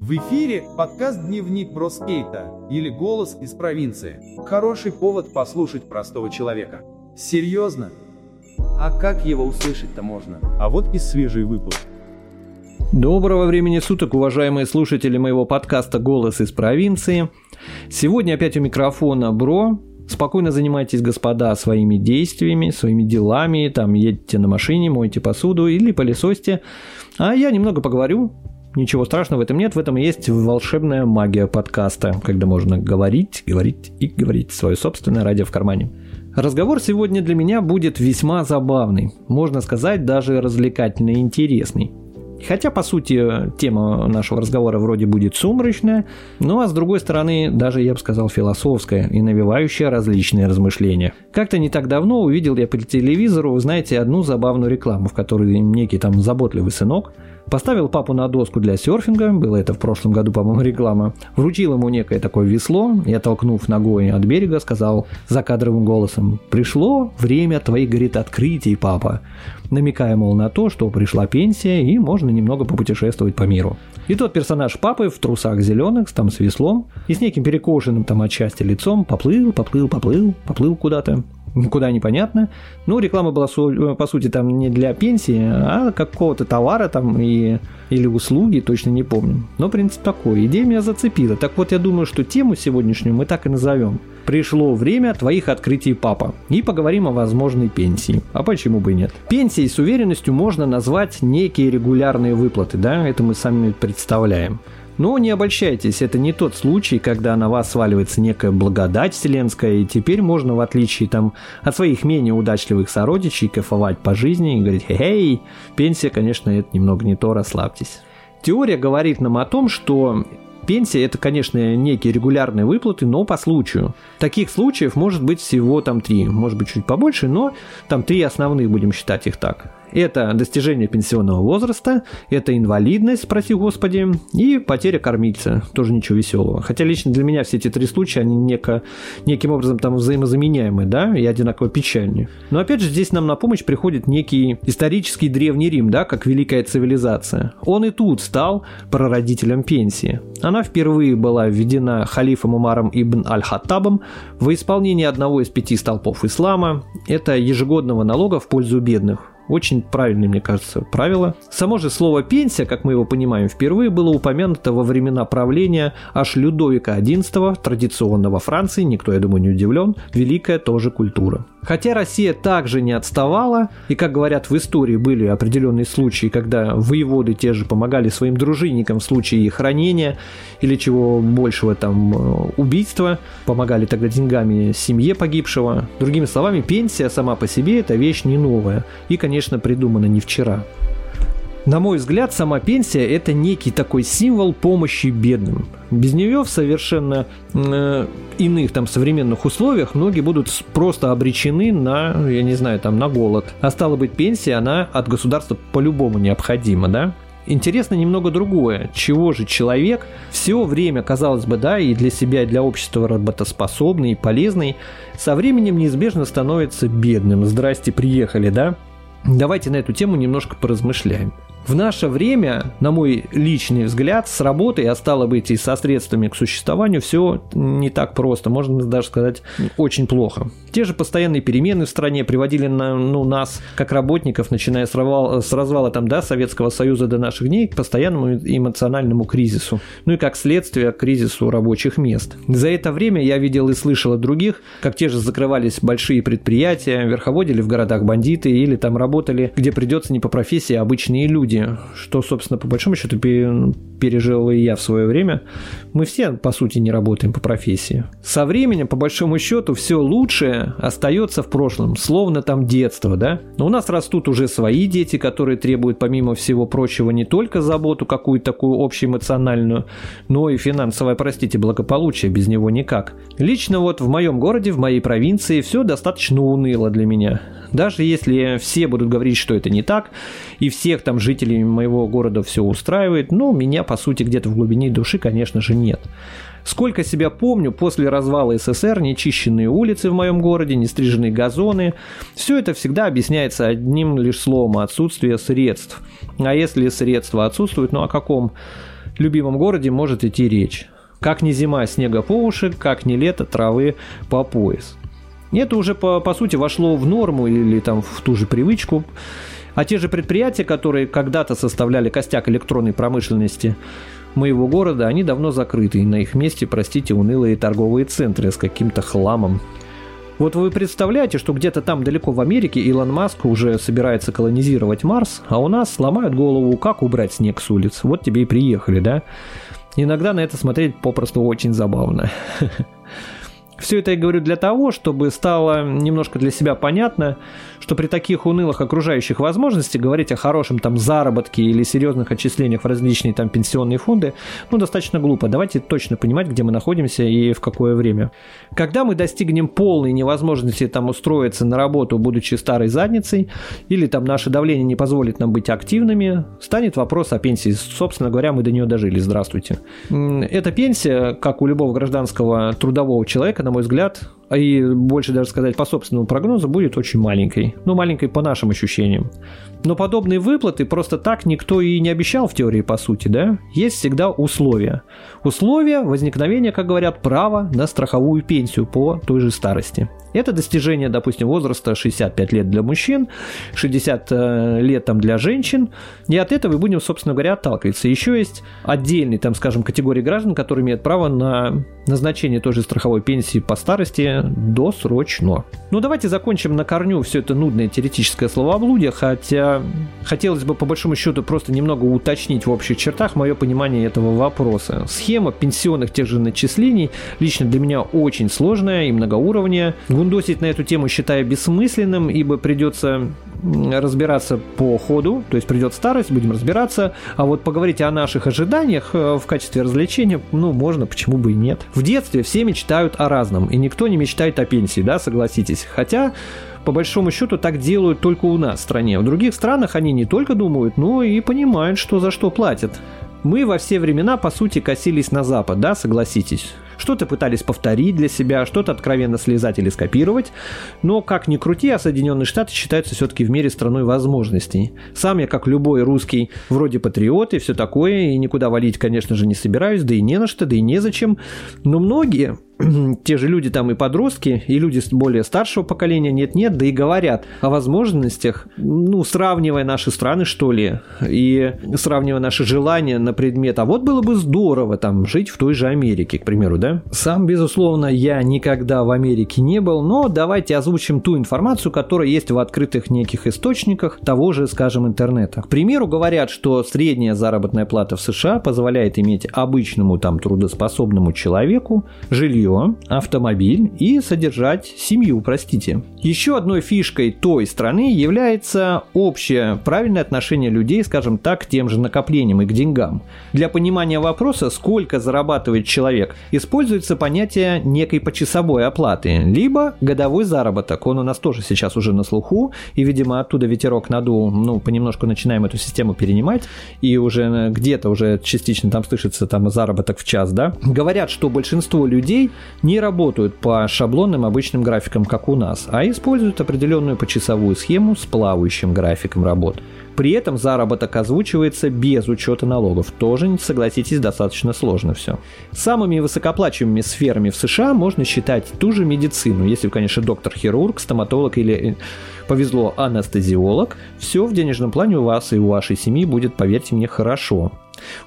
В эфире подкаст «Дневник Броскейта» или «Голос из провинции». Хороший повод послушать простого человека. Серьезно? А как его услышать-то можно? А вот и свежий выпуск. Доброго времени суток, уважаемые слушатели моего подкаста «Голос из провинции». Сегодня опять у микрофона Бро. Спокойно занимайтесь, господа, своими действиями, своими делами, там едете на машине, мойте посуду или пылесосьте. А я немного поговорю, Ничего страшного в этом нет, в этом есть волшебная магия подкаста, когда можно говорить, говорить и говорить свое собственное радио в кармане. Разговор сегодня для меня будет весьма забавный, можно сказать, даже развлекательный и интересный. Хотя, по сути, тема нашего разговора вроде будет сумрачная, ну а с другой стороны, даже, я бы сказал, философская и навевающая различные размышления. Как-то не так давно увидел я по телевизору, знаете, одну забавную рекламу, в которой некий там заботливый сынок Поставил папу на доску для серфинга, было это в прошлом году, по-моему, реклама. Вручил ему некое такое весло и, оттолкнув ногой от берега, сказал закадровым голосом «Пришло время твоих, говорит, открытий, папа», намекая, мол, на то, что пришла пенсия и можно немного попутешествовать по миру. И тот персонаж папы в трусах зеленых, там с веслом, и с неким перекошенным там от счастья лицом поплыл, поплыл, поплыл, поплыл куда-то куда непонятно. Ну, реклама была, по сути, там не для пенсии, а какого-то товара там и, или услуги, точно не помню. Но принцип такой. Идея меня зацепила. Так вот, я думаю, что тему сегодняшнюю мы так и назовем. Пришло время твоих открытий, папа. И поговорим о возможной пенсии. А почему бы и нет? Пенсией с уверенностью можно назвать некие регулярные выплаты, да? Это мы сами представляем. Но не обольщайтесь, это не тот случай, когда на вас сваливается некая благодать вселенская, и теперь можно, в отличие там, от своих менее удачливых сородичей, кайфовать по жизни и говорить «Хей, пенсия, конечно, это немного не то, расслабьтесь». Теория говорит нам о том, что Пенсия – это, конечно, некие регулярные выплаты, но по случаю. Таких случаев может быть всего там три, может быть чуть побольше, но там три основных, будем считать их так. Это достижение пенсионного возраста, это инвалидность, спроси господи, и потеря кормильца. Тоже ничего веселого. Хотя лично для меня все эти три случая, они неко, неким образом там взаимозаменяемы, да, и одинаково печальны. Но опять же, здесь нам на помощь приходит некий исторический Древний Рим, да, как великая цивилизация. Он и тут стал прародителем пенсии. Она впервые была введена халифом Умаром ибн Аль-Хаттабом во исполнении одного из пяти столпов ислама. Это ежегодного налога в пользу бедных. Очень правильное, мне кажется, правило. Само же слово «пенсия», как мы его понимаем, впервые было упомянуто во времена правления аж Людовика XI, традиционно во Франции, никто, я думаю, не удивлен, великая тоже культура. Хотя Россия также не отставала, и, как говорят, в истории были определенные случаи, когда воеводы те же помогали своим дружинникам в случае их ранения или чего большего там э, убийства, помогали тогда деньгами семье погибшего. Другими словами, пенсия сама по себе это вещь не новая и, конечно, придумана не вчера. На мой взгляд, сама пенсия – это некий такой символ помощи бедным. Без нее в совершенно э, иных там современных условиях многие будут просто обречены на, я не знаю, там на голод. А стало быть, пенсия, она от государства по-любому необходима, да? Интересно немного другое. Чего же человек все время, казалось бы, да, и для себя, и для общества работоспособный и полезный, со временем неизбежно становится бедным. Здрасте, приехали, да? Давайте на эту тему немножко поразмышляем. В наше время, на мой личный взгляд, с работой, а стало быть и со средствами к существованию, все не так просто, можно даже сказать, очень плохо. Те же постоянные перемены в стране приводили на, ну, нас, как работников, начиная с, развала, с развала там, да, Советского Союза до наших дней, к постоянному эмоциональному кризису. Ну и как следствие к кризису рабочих мест. За это время я видел и слышал от других, как те же закрывались большие предприятия, верховодили в городах бандиты или там работали, где придется не по профессии, а обычные люди люди, что, собственно, по большому счету пережил и я в свое время, мы все, по сути, не работаем по профессии. Со временем, по большому счету, все лучшее остается в прошлом, словно там детство, да? Но у нас растут уже свои дети, которые требуют, помимо всего прочего, не только заботу какую-то такую общеэмоциональную, но и финансовое, простите, благополучие, без него никак. Лично вот в моем городе, в моей провинции все достаточно уныло для меня. Даже если все будут говорить, что это не так, и всех там жителей моего города все устраивает, ну, меня, по сути, где-то в глубине души, конечно же, нет. Сколько себя помню, после развала СССР нечищенные улицы в моем городе, нестриженные газоны, все это всегда объясняется одним лишь словом – отсутствие средств. А если средства отсутствуют, ну о каком любимом городе может идти речь. Как не зима, снега по уши, как не лето, травы по пояс. Это уже по, по сути вошло в норму или там в ту же привычку. А те же предприятия, которые когда-то составляли костяк электронной промышленности моего города, они давно закрыты. И на их месте, простите, унылые торговые центры с каким-то хламом. Вот вы представляете, что где-то там далеко в Америке Илон Маск уже собирается колонизировать Марс, а у нас сломают голову, как убрать снег с улиц. Вот тебе и приехали, да? Иногда на это смотреть попросту очень забавно. Все это я говорю для того, чтобы стало немножко для себя понятно, что при таких унылых окружающих возможностях говорить о хорошем там заработке или серьезных отчислениях в различные там пенсионные фонды, ну, достаточно глупо. Давайте точно понимать, где мы находимся и в какое время. Когда мы достигнем полной невозможности там устроиться на работу, будучи старой задницей, или там наше давление не позволит нам быть активными, станет вопрос о пенсии. Собственно говоря, мы до нее дожили. Здравствуйте. Эта пенсия, как у любого гражданского трудового человека, на мой взгляд, и больше даже сказать по собственному прогнозу, будет очень маленькой. Ну, маленькой по нашим ощущениям. Но подобные выплаты просто так никто и не обещал в теории, по сути, да? Есть всегда условия. Условия возникновения, как говорят, права на страховую пенсию по той же старости. Это достижение, допустим, возраста 65 лет для мужчин, 60 э, лет там для женщин. И от этого и будем, собственно говоря, отталкиваться. Еще есть отдельный, там, скажем, категории граждан, которые имеют право на назначение той же страховой пенсии по старости досрочно. Ну, давайте закончим на корню все это нудное теоретическое словоблудие, хотя хотелось бы по большому счету просто немного уточнить в общих чертах мое понимание этого вопроса. Схема пенсионных тех же начислений лично для меня очень сложная и многоуровневая. Гундосить на эту тему считаю бессмысленным, ибо придется разбираться по ходу, то есть придет старость, будем разбираться, а вот поговорить о наших ожиданиях э, в качестве развлечения, ну, можно, почему бы и нет. В детстве все мечтают о разном, и никто не мечтает о пенсии, да, согласитесь. Хотя по большому счету так делают только у нас в стране. В других странах они не только думают, но и понимают, что за что платят. Мы во все времена, по сути, косились на Запад, да, согласитесь. Что-то пытались повторить для себя, что-то откровенно слезать или скопировать. Но, как ни крути, а Соединенные Штаты считаются все-таки в мире страной возможностей. Сам я, как любой русский, вроде патриот и все такое, и никуда валить, конечно же, не собираюсь, да и не на что, да и незачем. Но многие, те же люди там и подростки, и люди более старшего поколения нет-нет, да и говорят о возможностях, ну, сравнивая наши страны, что ли, и сравнивая наши желания на предмет, а вот было бы здорово там жить в той же Америке, к примеру, да? Сам, безусловно, я никогда в Америке не был, но давайте озвучим ту информацию, которая есть в открытых неких источниках того же, скажем, интернета. К примеру, говорят, что средняя заработная плата в США позволяет иметь обычному там трудоспособному человеку жилье жилье, автомобиль и содержать семью, простите. Еще одной фишкой той страны является общее правильное отношение людей, скажем так, к тем же накоплениям и к деньгам. Для понимания вопроса, сколько зарабатывает человек, используется понятие некой почасовой оплаты, либо годовой заработок. Он у нас тоже сейчас уже на слуху, и, видимо, оттуда ветерок надул, ну, понемножку начинаем эту систему перенимать, и уже где-то уже частично там слышится там заработок в час, да. Говорят, что большинство людей не работают по шаблонным обычным графикам, как у нас, а используют определенную почасовую схему с плавающим графиком работ. При этом заработок озвучивается без учета налогов. Тоже, согласитесь, достаточно сложно все. Самыми высокоплачиваемыми сферами в США можно считать ту же медицину, если, конечно, доктор-хирург, стоматолог или э, повезло анестезиолог, все в денежном плане у вас и у вашей семьи будет, поверьте мне, хорошо.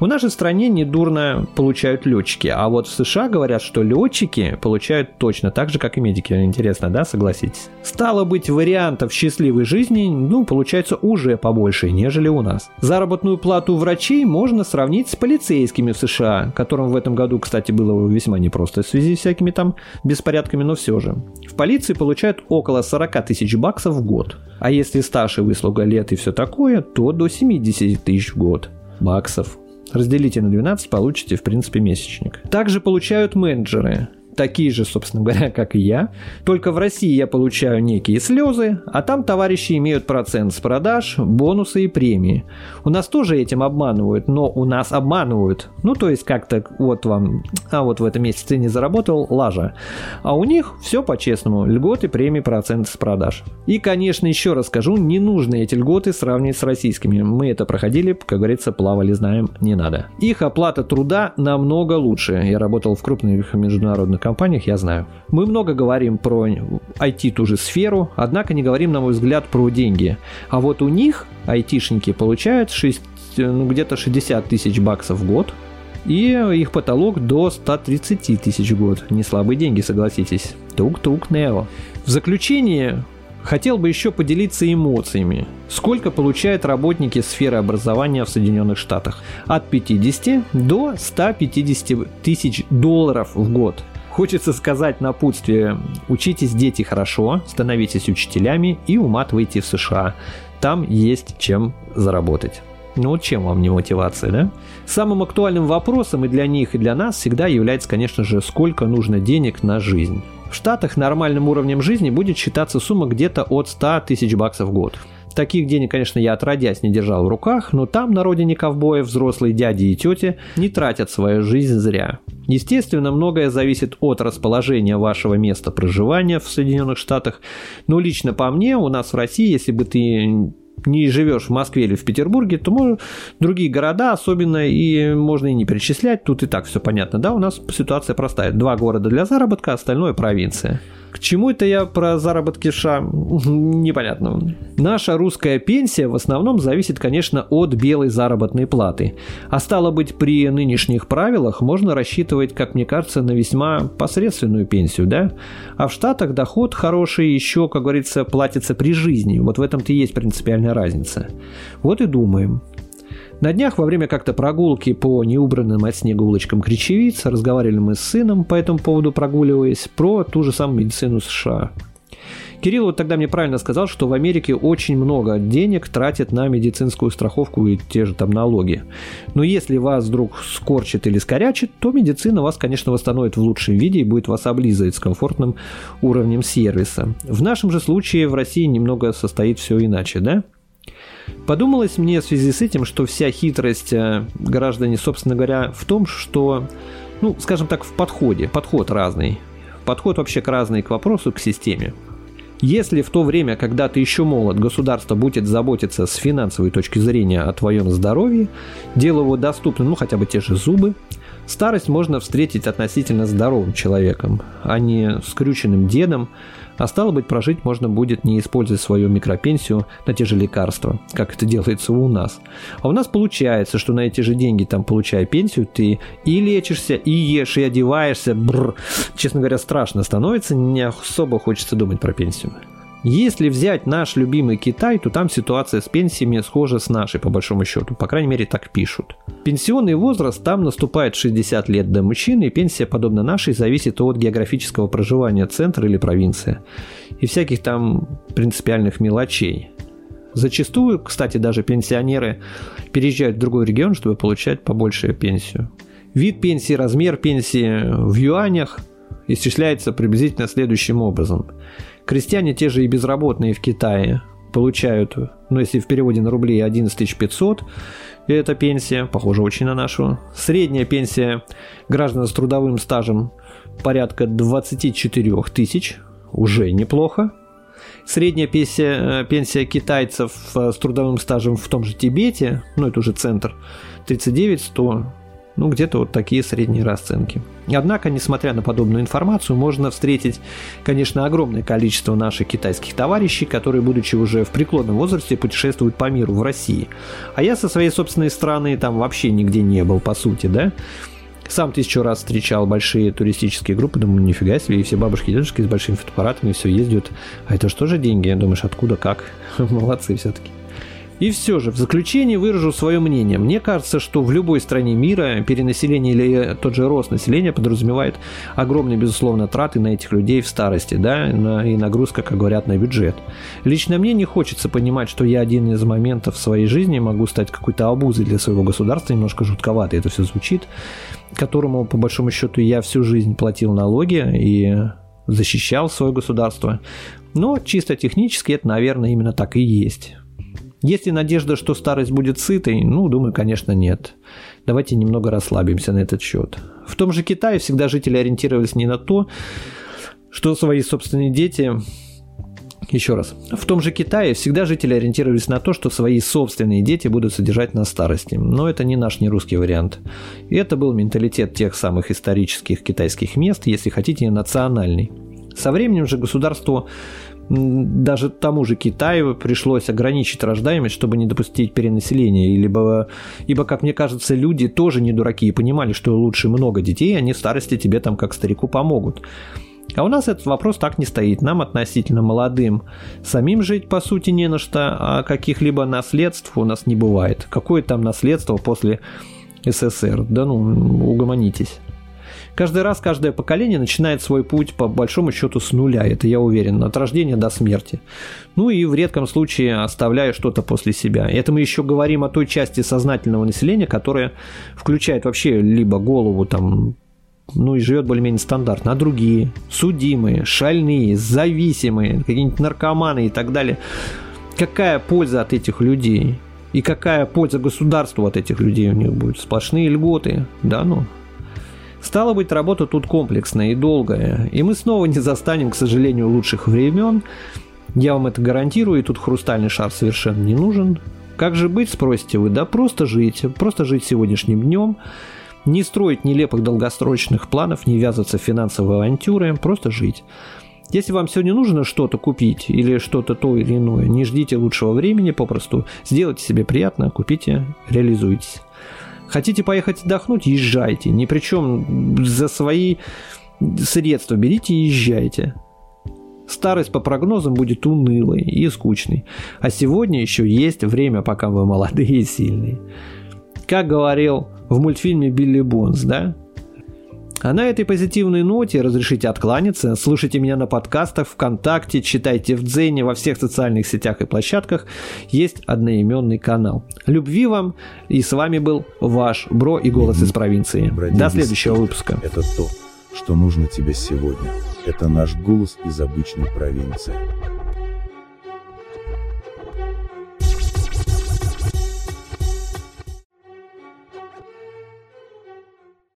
У нашей стране недурно получают летчики, а вот в США говорят, что летчики получают точно так же, как и медики. Интересно, да, согласитесь? Стало быть, вариантов счастливой жизни, ну, получается уже побольше, нежели у нас. Заработную плату врачей можно сравнить с полицейскими в США, которым в этом году, кстати, было весьма непросто в связи с всякими там беспорядками, но все же. В полиции получают около 40 тысяч баксов в год. А если стаж и выслуга лет и все такое, то до 70 тысяч в год баксов. Разделите на 12, получите, в принципе, месячник. Также получают менеджеры. Такие же, собственно говоря, как и я. Только в России я получаю некие слезы, а там товарищи имеют процент с продаж, бонусы и премии. У нас тоже этим обманывают, но у нас обманывают. Ну, то есть как-то вот вам, а вот в этом месяце ты не заработал, лажа. А у них все по-честному, льготы, премии, процент с продаж. И, конечно, еще раз скажу, не нужно эти льготы сравнивать с российскими. Мы это проходили, как говорится, плавали, знаем, не надо. Их оплата труда намного лучше. Я работал в крупных международных компаниях, я знаю. Мы много говорим про IT ту же сферу, однако не говорим, на мой взгляд, про деньги. А вот у них айтишники получают 6, ну, где-то 60 тысяч баксов в год, и их потолок до 130 тысяч в год. Не слабые деньги, согласитесь. Тук-тук, Нео. В заключение хотел бы еще поделиться эмоциями. Сколько получают работники сферы образования в Соединенных Штатах? От 50 до 150 тысяч долларов в год. Хочется сказать напутствие. Учитесь, дети, хорошо, становитесь учителями и уматывайте в США. Там есть чем заработать. Ну вот чем вам не мотивация, да? Самым актуальным вопросом и для них, и для нас всегда является, конечно же, сколько нужно денег на жизнь. В Штатах нормальным уровнем жизни будет считаться сумма где-то от 100 тысяч баксов в год. Таких денег, конечно, я отродясь не держал в руках, но там, на родине ковбоев, взрослые дяди и тети не тратят свою жизнь зря. Естественно, многое зависит от расположения вашего места проживания в Соединенных Штатах, но лично по мне, у нас в России, если бы ты не живешь в Москве или в Петербурге, то другие города особенно и можно и не перечислять. Тут и так все понятно. Да, у нас ситуация простая. Два города для заработка, остальное провинция. К чему это я про заработки США? Непонятно. Наша русская пенсия в основном зависит, конечно, от белой заработной платы. А стало быть, при нынешних правилах можно рассчитывать, как мне кажется, на весьма посредственную пенсию, да? А в Штатах доход хороший еще, как говорится, платится при жизни. Вот в этом-то и есть принципиальная разница. Вот и думаем. На днях во время как-то прогулки по неубранным от снега улочкам Кричевиц разговаривали мы с сыном по этому поводу прогуливаясь про ту же самую медицину США. Кирилл вот тогда мне правильно сказал, что в Америке очень много денег тратят на медицинскую страховку и те же там налоги. Но если вас вдруг скорчит или скорячит, то медицина вас, конечно, восстановит в лучшем виде и будет вас облизывать с комфортным уровнем сервиса. В нашем же случае в России немного состоит все иначе, да? Подумалось мне в связи с этим, что вся хитрость э, граждане, собственно говоря, в том, что, ну, скажем так, в подходе, подход разный. Подход вообще к разный к вопросу, к системе. Если в то время, когда ты еще молод, государство будет заботиться с финансовой точки зрения о твоем здоровье, делая его доступным, ну хотя бы те же зубы, старость можно встретить относительно здоровым человеком, а не скрюченным дедом, а стало быть, прожить можно будет не используя свою микропенсию на те же лекарства, как это делается у нас. А у нас получается, что на эти же деньги, там, получая пенсию, ты и лечишься, и ешь, и одеваешься. Бррр. Честно говоря, страшно становится, не особо хочется думать про пенсию. Если взять наш любимый Китай, то там ситуация с пенсиями схожа с нашей, по большому счету. По крайней мере, так пишут. Пенсионный возраст там наступает 60 лет для мужчины, и пенсия, подобно нашей, зависит от географического проживания центра или провинции. И всяких там принципиальных мелочей. Зачастую, кстати, даже пенсионеры переезжают в другой регион, чтобы получать побольше пенсию. Вид пенсии, размер пенсии в юанях исчисляется приблизительно следующим образом. Крестьяне те же и безработные в Китае получают, ну если в переводе на рубли 11 500, это пенсия, похоже очень на нашу. Средняя пенсия граждан с трудовым стажем порядка 24 тысяч, уже неплохо. Средняя пенсия, пенсия китайцев э, с трудовым стажем в том же Тибете, ну это уже центр, 39 100 ну, где-то вот такие средние расценки. Однако, несмотря на подобную информацию, можно встретить, конечно, огромное количество наших китайских товарищей, которые, будучи уже в преклонном возрасте, путешествуют по миру в России. А я со своей собственной страны там вообще нигде не был, по сути, да? Сам тысячу раз встречал большие туристические группы, думаю, нифига себе, и все бабушки и дедушки с большими фотоаппаратами все ездят. А это что же деньги? Думаешь, откуда, как? Молодцы все-таки. И все же, в заключение выражу свое мнение. Мне кажется, что в любой стране мира перенаселение или тот же рост населения подразумевает огромные, безусловно, траты на этих людей в старости, да, и нагрузка, как говорят, на бюджет. Лично мне не хочется понимать, что я один из моментов в своей жизни могу стать какой-то обузой для своего государства, немножко жутковато это все звучит, которому, по большому счету, я всю жизнь платил налоги и защищал свое государство. Но чисто технически это, наверное, именно так и есть. Есть ли надежда, что старость будет сытой? Ну, думаю, конечно, нет. Давайте немного расслабимся на этот счет. В том же Китае всегда жители ориентировались не на то, что свои собственные дети еще раз. В том же Китае всегда жители ориентировались на то, что свои собственные дети будут содержать на старости. Но это не наш, не русский вариант. И это был менталитет тех самых исторических китайских мест, если хотите, национальный. Со временем же государству даже тому же Китаю пришлось ограничить рождаемость, чтобы не допустить перенаселения. Либо, ибо, как мне кажется, люди тоже не дураки и понимали, что лучше много детей, они в старости тебе там как старику помогут. А у нас этот вопрос так не стоит. Нам относительно молодым самим жить по сути не на что, а каких-либо наследств у нас не бывает. Какое там наследство после СССР? Да ну, угомонитесь. Каждый раз каждое поколение начинает свой путь по большому счету с нуля, это я уверен, от рождения до смерти. Ну и в редком случае оставляя что-то после себя. Это мы еще говорим о той части сознательного населения, которая включает вообще либо голову там ну и живет более-менее стандартно, а другие, судимые, шальные, зависимые, какие-нибудь наркоманы и так далее. Какая польза от этих людей? И какая польза государству от этих людей у них будет? Сплошные льготы, да ну. Стало быть, работа тут комплексная и долгая, и мы снова не застанем, к сожалению, лучших времен. Я вам это гарантирую, и тут хрустальный шар совершенно не нужен. Как же быть, спросите вы? Да просто жить, просто жить сегодняшним днем, не строить нелепых долгосрочных планов, не ввязываться в финансовые авантюры, просто жить. Если вам сегодня нужно что-то купить или что-то то или иное, не ждите лучшего времени, попросту сделайте себе приятно, купите, реализуйтесь. Хотите поехать отдохнуть? Езжайте. Ни при чем за свои средства берите и езжайте. Старость по прогнозам будет унылой и скучной. А сегодня еще есть время, пока вы молодые и сильные. Как говорил в мультфильме Билли Бонс, да? А на этой позитивной ноте разрешите откланяться. Слушайте меня на подкастах, ВКонтакте, читайте в Дзене, во всех социальных сетях и площадках. Есть одноименный канал. Любви вам. И с вами был ваш Бро и Голос из провинции. До следующего выпуска. Это то, что нужно тебе сегодня. Это наш голос из обычной провинции.